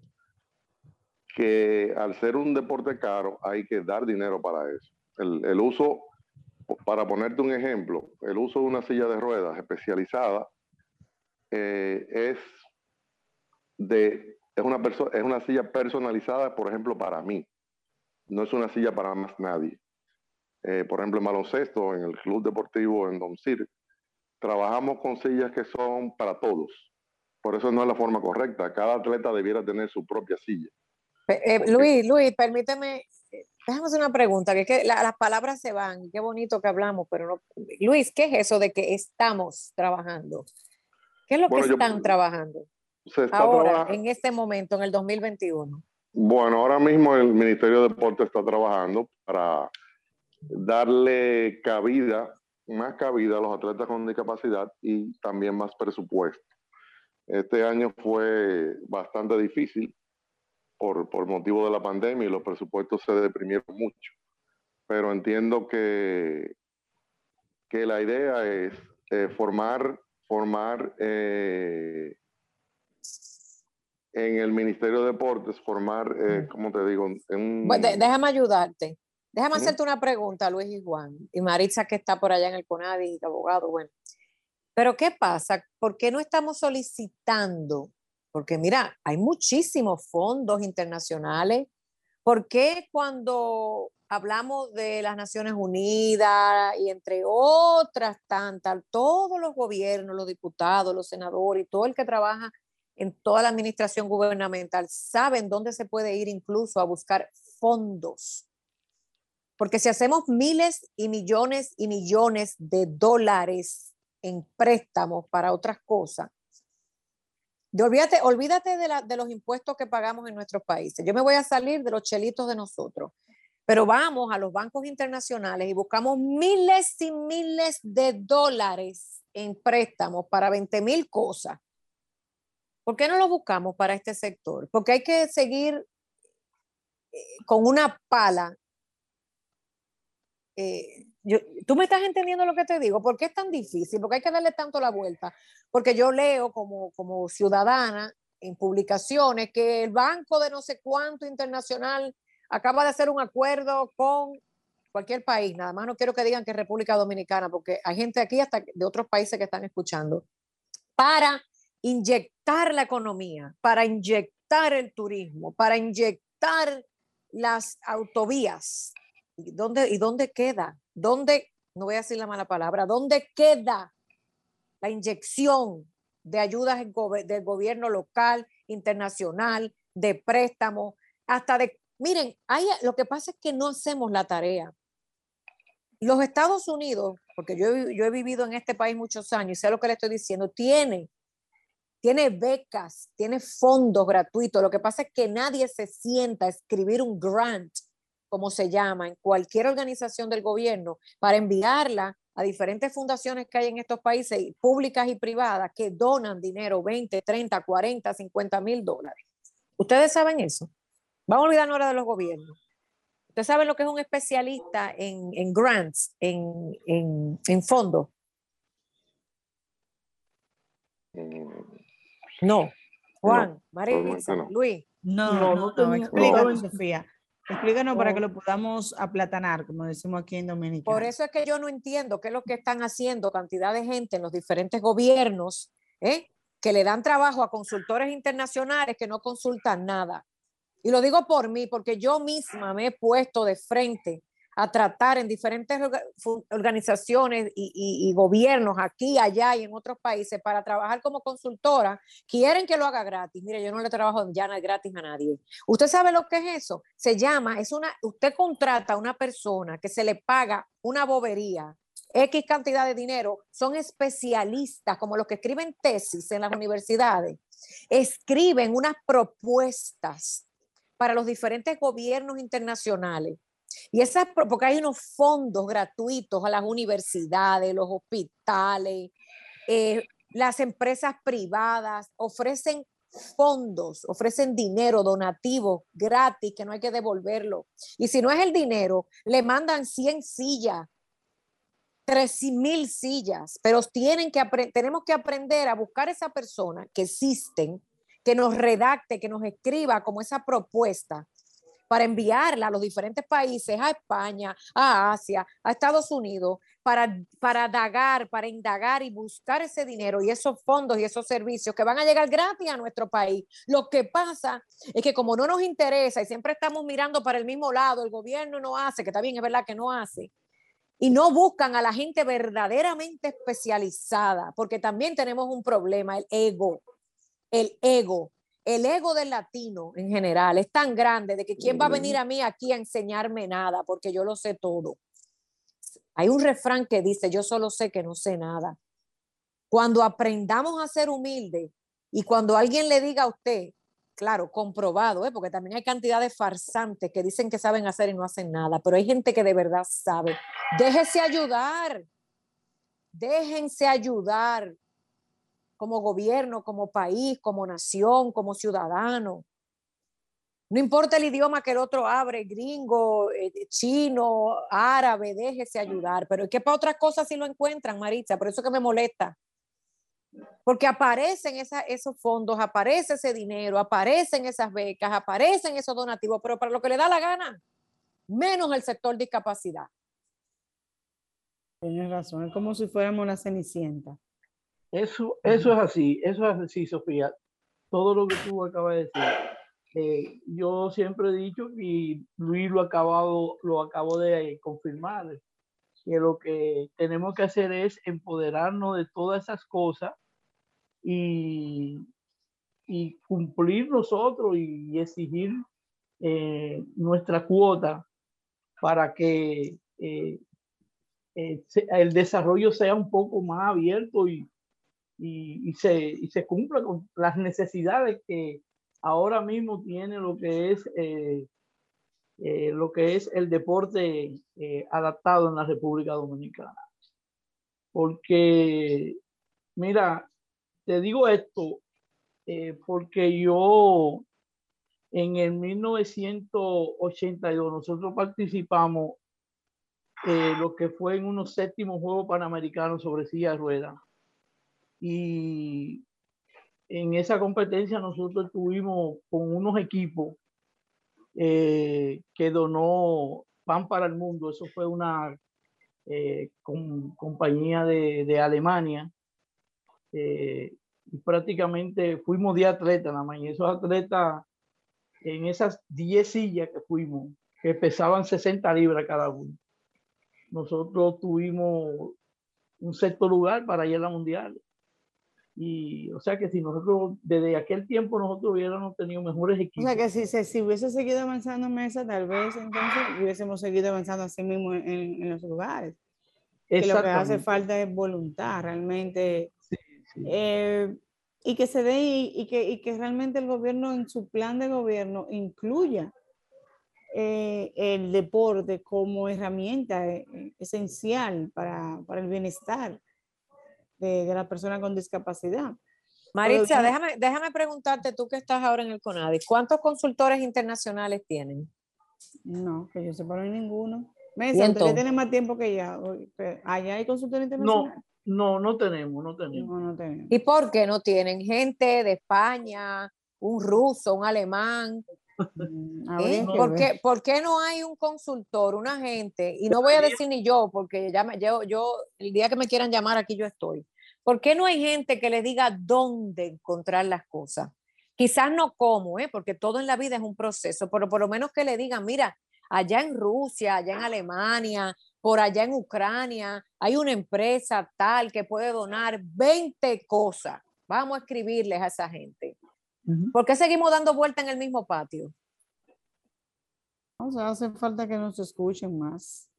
que al ser un deporte caro hay que dar dinero para eso. El, el uso para ponerte un ejemplo, el uso de una silla de ruedas especializada eh, es de es una es una silla personalizada, por ejemplo, para mí. No es una silla para más nadie. Eh, por ejemplo, en baloncesto, en el club deportivo en Don Cir, trabajamos con sillas que son para todos. Por eso no es la forma correcta. Cada atleta debiera tener su propia silla. Eh, Luis, Luis, permíteme Déjame hacer una pregunta, que, que las palabras se van, qué bonito que hablamos, pero no. Luis, ¿qué es eso de que estamos trabajando? ¿Qué es lo que están trabajando ahora, en este momento, en el 2021? Bueno, ahora mismo el Ministerio de Deporte está trabajando para darle cabida, más cabida a los atletas con discapacidad y también más presupuesto. Este año fue bastante difícil por, motivo de la pandemia y los presupuestos se deprimieron mucho. Pero entiendo que, que la idea es eh, formar, formar eh, en el Ministerio de Deportes, formar, eh, como te digo, en... déjame ayudarte. Déjame hacerte una pregunta, Luis y Juan, y Maritza que está por allá en el CONADI, abogado, bueno. Pero ¿qué pasa? ¿Por qué no estamos solicitando porque mira, hay muchísimos fondos internacionales. ¿Por qué cuando hablamos de las Naciones Unidas y entre otras tantas, todos los gobiernos, los diputados, los senadores y todo el que trabaja en toda la administración gubernamental saben dónde se puede ir incluso a buscar fondos? Porque si hacemos miles y millones y millones de dólares en préstamos para otras cosas, olvídate, olvídate de, la, de los impuestos que pagamos en nuestros países. Yo me voy a salir de los chelitos de nosotros, pero vamos a los bancos internacionales y buscamos miles y miles de dólares en préstamos para 20 mil cosas. ¿Por qué no lo buscamos para este sector? Porque hay que seguir eh, con una pala eh, tú me estás entendiendo lo que te digo, ¿por qué es tan difícil? Porque hay que darle tanto la vuelta. Porque yo leo como, como ciudadana en publicaciones que el banco de no sé cuánto internacional acaba de hacer un acuerdo con cualquier país, nada más no quiero que digan que República Dominicana, porque hay gente aquí hasta de otros países que están escuchando, para inyectar la economía, para inyectar el turismo, para inyectar las autovías. ¿Y dónde, y dónde queda? ¿Dónde, no voy a decir la mala palabra, dónde queda la inyección de ayudas del gobierno local, internacional, de préstamos, hasta de, miren, hay, lo que pasa es que no hacemos la tarea. Los Estados Unidos, porque yo, yo he vivido en este país muchos años y sé lo que le estoy diciendo, tiene, tiene becas, tiene fondos gratuitos. Lo que pasa es que nadie se sienta a escribir un grant como se llama, en cualquier organización del gobierno, para enviarla a diferentes fundaciones que hay en estos países, públicas y privadas, que donan dinero, 20, 30, 40, 50 mil dólares. ¿Ustedes saben eso? Vamos a olvidarnos ahora de los gobiernos. ¿Ustedes saben lo que es un especialista en, grants, en, en, fondos? Mm. No. Juan, María, Luis. No, no, no, no, no Sofía. Explícanos para que lo podamos aplatanar, como decimos aquí en Dominicana. Por eso es que yo no entiendo qué es lo que están haciendo cantidad de gente en los diferentes gobiernos, ¿eh? que le dan trabajo a consultores internacionales que no consultan nada. Y lo digo por mí, porque yo misma me he puesto de frente a tratar en diferentes organizaciones y, gobiernos aquí, allá y en otros países para trabajar como consultora, quieren que lo haga gratis. Mire, yo no le trabajo ya gratis a nadie. ¿Usted sabe lo que es eso? Se llama, es una, usted contrata a una persona que se le paga una bobería, X cantidad de dinero, son especialistas, como los que escriben tesis en las universidades, escriben unas propuestas para los diferentes gobiernos internacionales y esas, porque hay unos fondos gratuitos a las universidades, los hospitales, eh, las empresas privadas ofrecen fondos, ofrecen dinero donativo gratis que no hay que devolverlo. Y si no es el dinero, le mandan 100 sillas, 3 mil sillas, pero tienen que tenemos que aprender a buscar esa persona que existen, que nos redacte, que nos escriba como esa propuesta para enviarla a los diferentes países, a España, a Asia, a Estados Unidos, para, para dagar, para indagar y buscar ese dinero y esos fondos y esos servicios que van a llegar gratis a nuestro país. Lo que pasa es que como no nos interesa y siempre estamos mirando para el mismo lado, el gobierno no hace, que también es verdad que no hace, y no buscan a la gente verdaderamente especializada, porque también tenemos un problema, el ego, el ego el ego del latino en general es tan grande de que quién va a venir a mí aquí a enseñarme nada porque yo lo sé todo. Hay un refrán que dice, yo solo sé que no sé nada. Cuando aprendamos a ser humildes y cuando alguien le diga a usted, claro, comprobado, ¿eh? porque también hay cantidad de farsantes que dicen que saben hacer y no hacen nada, pero hay gente que de verdad sabe. Déjese ayudar, déjense ayudar como gobierno, como país, como nación, como ciudadano. No importa el idioma que el otro abre, gringo, eh, chino, árabe, déjese ayudar. Pero es que para otras cosas sí lo encuentran, Maritza, por eso que me molesta. Porque aparecen esos fondos, aparece ese dinero, aparecen esas becas, aparecen esos donativos, pero para lo que le da la gana, menos el sector discapacidad. Tienes razón, es como si fuéramos una cenicienta. Eso, eso es así, eso es así, Sofía. Todo lo que tú acabas de decir. Eh, yo siempre he dicho, y Luis lo, acabado, lo acabo de confirmar, que lo que tenemos que hacer es empoderarnos de todas esas cosas y, y cumplir nosotros y, exigir eh, nuestra cuota para que eh, el desarrollo sea un poco más abierto y, y, se, y se cumpla con las necesidades que ahora mismo tiene lo que es, eh, eh, lo que es el deporte eh, adaptado en la República Dominicana. Porque, mira, te digo esto, porque yo en el 1982 nosotros participamos lo que fue en unos séptimos Juegos Panamericanos sobre silla de ruedas y en esa competencia nosotros estuvimos con unos equipos eh, que donó Pan para el Mundo. Eso fue una eh, compañía de, Alemania. Eh, y prácticamente fuimos 10 atletas nada más. Y esos atletas, en esas 10 sillas que fuimos, que pesaban 60 libras cada uno, nosotros tuvimos un sexto lugar para ir a la mundial. Y, o sea que si nosotros, desde aquel tiempo, nosotros hubiéramos tenido mejores equipos. O sea que si, si, hubiese seguido avanzando mesa, tal vez entonces hubiésemos seguido avanzando así mismo en, en los lugares. Que lo que hace falta es voluntad, realmente. Eh, y que se dé y, que, y que realmente el gobierno en su plan de gobierno incluya eh, el deporte como herramienta eh, esencial para, para el bienestar de, la persona con discapacidad. Maritza, déjame, déjame preguntarte, tú que estás ahora en el CONADI, ¿cuántos consultores internacionales tienen? No, que yo sepa no hay ninguno. Mesa, tiene más tiempo que ya. ¿Allá hay consultores internacionales? No, no, no tenemos, no tenemos. No, no tenemos. ¿Y por qué no tienen? Gente de España, un ruso, un alemán, ¿Eh? ¿Por, qué, ¿Por, qué, no hay un consultor, un agente? Y no voy a decir ni yo, porque ya me, yo, yo, el día que me quieran llamar aquí yo estoy. ¿Por qué no hay gente que le diga dónde encontrar las cosas? Quizás no cómo, ¿eh? porque todo en la vida es un proceso, pero por lo menos que le digan, mira, allá en Rusia, allá en Alemania, por allá en Ucrania, hay una empresa tal que puede donar 20 cosas. Vamos a escribirles a esa gente. ¿Por qué seguimos dando vuelta en el mismo patio? O sea, hace falta que nos escuchen más.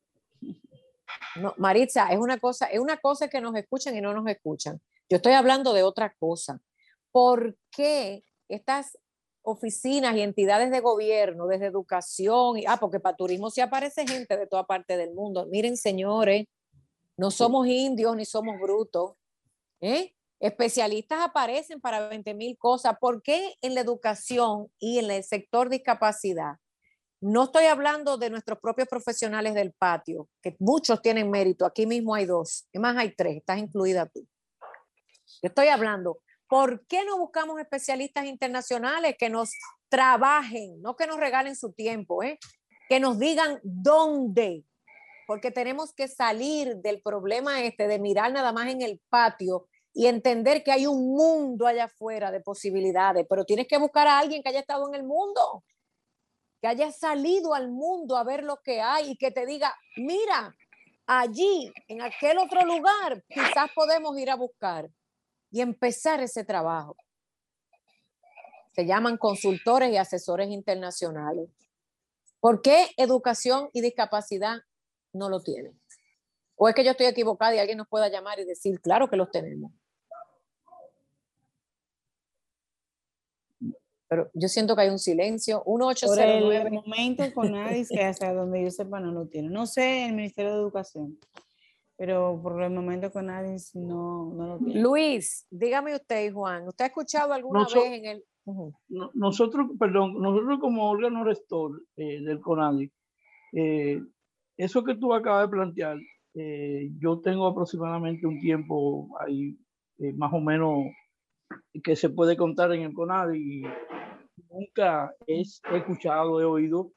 No, Maritza, es una cosa, es una cosa que nos escuchan y no nos escuchan. Yo estoy hablando de otra cosa. ¿Por qué estas oficinas y entidades de gobierno, desde educación, y, ah, porque para turismo sí aparece gente de toda parte del mundo. Miren, señores, no somos indios ni somos brutos. ¿eh? Especialistas aparecen para 20 mil cosas. ¿Por qué en la educación y en el sector discapacidad? No estoy hablando de nuestros propios profesionales del patio, que muchos tienen mérito. Aquí mismo hay dos, y más hay tres, estás incluida tú. Estoy hablando ¿Por qué no buscamos especialistas internacionales que nos trabajen, no que nos regalen su tiempo, eh? que nos digan dónde? Porque tenemos que salir del problema este de mirar nada más en el patio y entender que hay un mundo allá afuera de posibilidades, pero tienes que buscar a alguien que haya estado en el mundo, que haya salido al mundo a ver lo que hay y que te diga, mira, allí, en aquel otro lugar, quizás podemos ir a buscar y empezar ese trabajo. Se llaman consultores y asesores internacionales. ¿Por qué educación y discapacidad no lo tienen? ¿O es que yo estoy equivocada y alguien nos pueda llamar y decir, claro que los tenemos? Pero yo siento que hay un silencio. 1809. Por el momento con nadie que hasta donde yo sepa no lo tiene. No sé el Ministerio de Educación pero por el momento con nadie no, no lo tiene. Luis, dígame usted, Juan, ¿usted ha escuchado alguna vez en el... nosotros, perdón, nosotros como órgano rector eh, del CONADI, eh, eso que tú acabas de plantear, eh, yo tengo aproximadamente un tiempo ahí, más o menos, que se puede contar en el CONADI y nunca he escuchado, he oído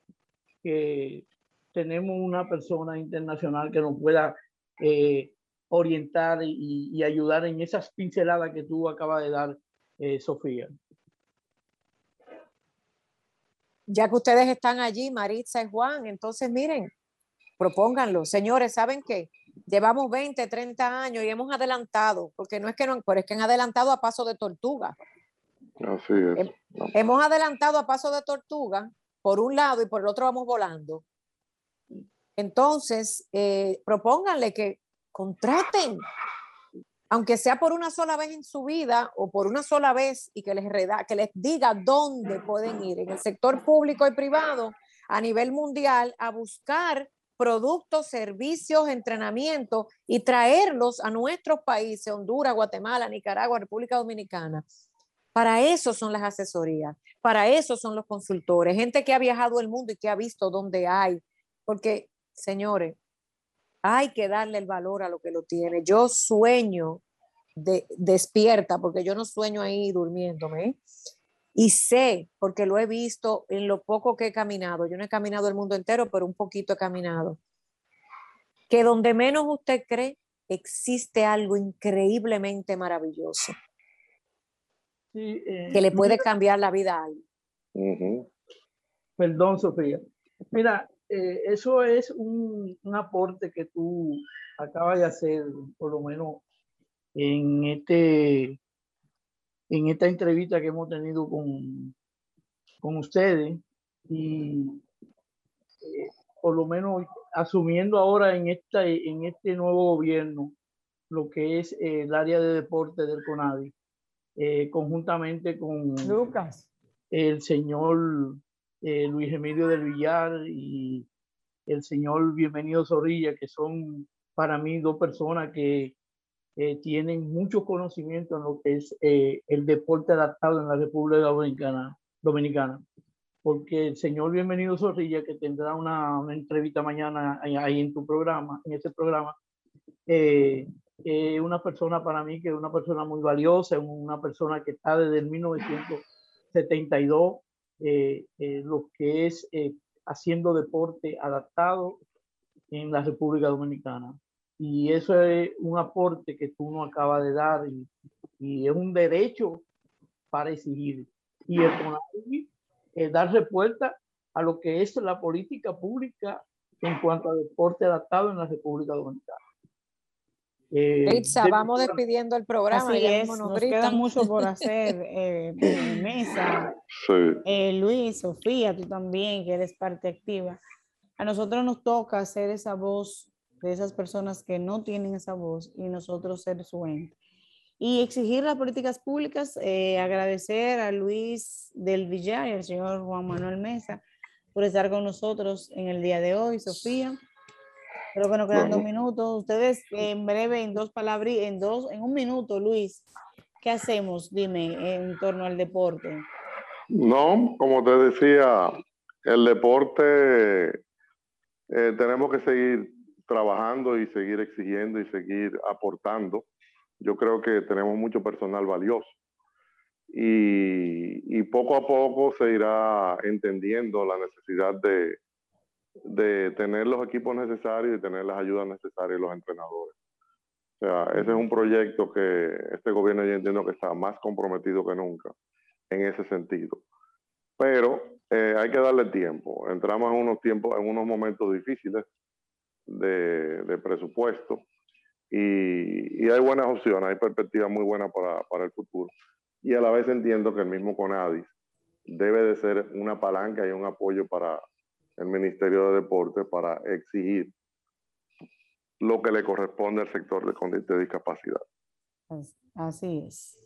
que tenemos una persona internacional que nos pueda eh, orientar y, ayudar en esas pinceladas que tú acabas de dar, eh, Sofía. Ya que ustedes están allí, Maritza y Juan, entonces miren, propónganlo. Señores, ¿saben qué? Llevamos 20, 30 años y hemos adelantado, porque no es que no, pero es que han adelantado a paso de tortuga. Así es. Hemos adelantado a paso de tortuga por un lado y por el otro vamos volando. Entonces, eh, propónganle que contraten, aunque sea por una sola vez en su vida o por una sola vez y que les, que les diga dónde pueden ir en el sector público y privado a nivel mundial a buscar productos, servicios, entrenamiento y traerlos a nuestros países, Honduras, Guatemala, Nicaragua, República Dominicana. Para eso son las asesorías, para eso son los consultores, gente que ha viajado el mundo y que ha visto dónde hay, porque señores, hay que darle el valor a lo que lo tiene. Yo sueño de, despierta, porque yo no sueño ahí durmiéndome. Y sé, porque lo he visto en lo poco que he caminado, yo no he caminado el mundo entero, pero un poquito he caminado, que donde menos usted cree, existe algo increíblemente maravilloso eh, que le puede cambiar la vida a alguien. Perdón, Sofía. Mira, eh, eso es un, aporte que tú acabas de hacer, por lo menos en, este, en esta entrevista que hemos tenido con, con ustedes y eh, por lo menos asumiendo ahora en, esta, en este nuevo gobierno lo que es el área de deporte del CONADI, eh, conjuntamente con Lucas. el señor eh, Luis Emilio del Villar y el señor Bienvenido Zorrilla, que son para mí dos personas que eh, tienen mucho conocimiento en lo que es eh, el deporte adaptado en la República Dominicana, Dominicana. Porque el señor Bienvenido Zorrilla, que tendrá una, entrevista mañana ahí en tu programa, en este programa, es una persona para mí que es una persona muy valiosa, una persona que está desde el 1972 eh, eh, lo que es eh, haciendo deporte adaptado en la República Dominicana. Y eso es un aporte que tú no acabas de dar y, y es un derecho para exigir. Y el dar respuesta a lo que es la política pública en cuanto a deporte adaptado en la República Dominicana. Eh, vamos despidiendo el programa. Así es, nos, queda mucho por hacer, eh, Mesa. Eh, Luis, Sofía, tú también, que eres parte activa. A nosotros nos toca ser esa voz de esas personas que no tienen esa voz y nosotros ser su ente. Y exigir las políticas públicas, eh, agradecer a Luis del Villar y al señor Juan Manuel Mesa por estar con nosotros en el día de hoy, Sofía. Creo que nos quedan dos minutos. Ustedes en breve, en dos palabras, en dos, en un minuto, Luis, ¿qué hacemos? Dime, en torno al deporte. No, como te decía, el deporte eh, tenemos que seguir trabajando y seguir exigiendo y seguir aportando. Yo creo que tenemos mucho personal valioso y, y poco a poco se irá entendiendo la necesidad de, de tener los equipos necesarios y tener las ayudas necesarias los entrenadores. O sea, ese es un proyecto que este gobierno yo entiendo que está más comprometido que nunca en ese sentido. Pero eh, hay que darle tiempo. Entramos en unos tiempos, en unos momentos difíciles de, presupuesto y, hay buenas opciones, hay perspectivas muy buenas para, para el futuro. Y a la vez entiendo que el mismo CONADIS debe de ser una palanca y un apoyo para, el Ministerio de Deporte para exigir lo que le corresponde al sector de, de discapacidad. Así es.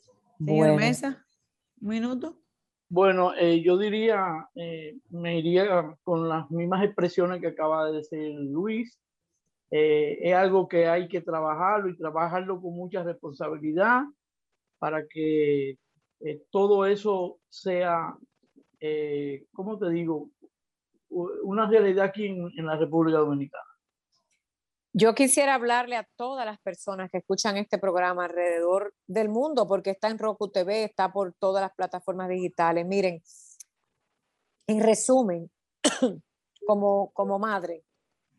Señor Mesa, un minuto. Bueno, eh, yo diría, eh, me iría con las mismas expresiones que acaba de decir Luis. Eh, es algo que hay que trabajarlo y trabajarlo con mucha responsabilidad para que todo eso sea, ¿cómo te digo? una realidad aquí en, la República Dominicana. Yo quisiera hablarle a todas las personas que escuchan este programa alrededor del mundo, porque está en Roku TV, está por todas las plataformas digitales. Miren, en resumen, como, como madre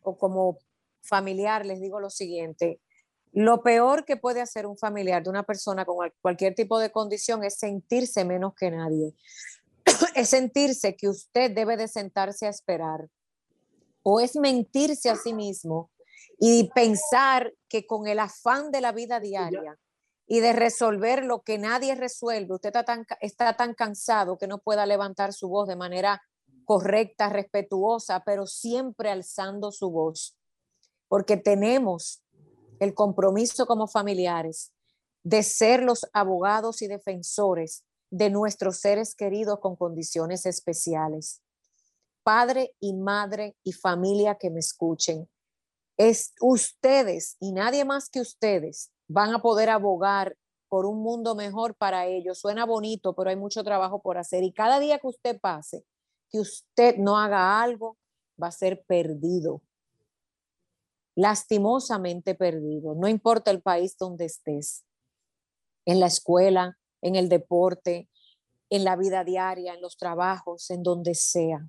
o como familiar, les digo lo siguiente. Lo peor que puede hacer un familiar de una persona con cualquier tipo de condición es sentirse menos que nadie. es sentirse que usted debe de sentarse a esperar o es mentirse a sí mismo y pensar que con el afán de la vida diaria y de resolver lo que nadie resuelve, usted está tan, está tan cansado que no pueda levantar su voz de manera correcta, respetuosa, pero siempre alzando su voz, porque tenemos el compromiso como familiares de ser los abogados y defensores de nuestros seres queridos con condiciones especiales. Padre y madre y familia que me escuchen, es ustedes y nadie más que ustedes van a poder abogar por un mundo mejor para ellos. Suena bonito, pero hay mucho trabajo por hacer y cada día que usted pase, que usted no haga algo, va a ser perdido. Lastimosamente perdido. No importa el país donde estés, en la escuela, en el deporte, en la vida diaria, en los trabajos, en donde sea.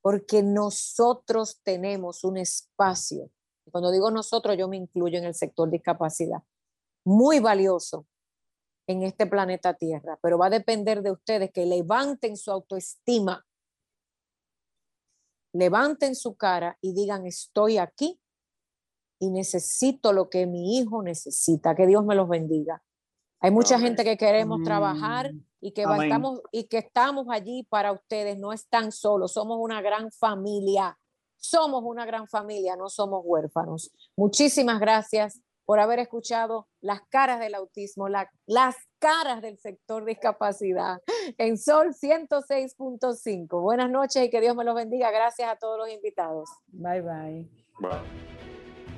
Porque nosotros tenemos un espacio, cuando digo nosotros yo me incluyo en el sector discapacidad, muy valioso en este planeta Tierra, pero va a depender de ustedes que levanten su autoestima, levanten su cara y digan, estoy aquí y necesito lo que mi hijo necesita. Que Dios me los bendiga. Hay mucha gente que queremos trabajar y que, estamos, y que estamos allí para ustedes. No están solos, somos una gran familia. Somos una gran familia, no somos huérfanos. Muchísimas gracias por haber escuchado las caras del autismo, las caras del sector discapacidad en Sol 106.5. Buenas noches y que Dios me los bendiga. Gracias a todos los invitados. Bye bye. bye.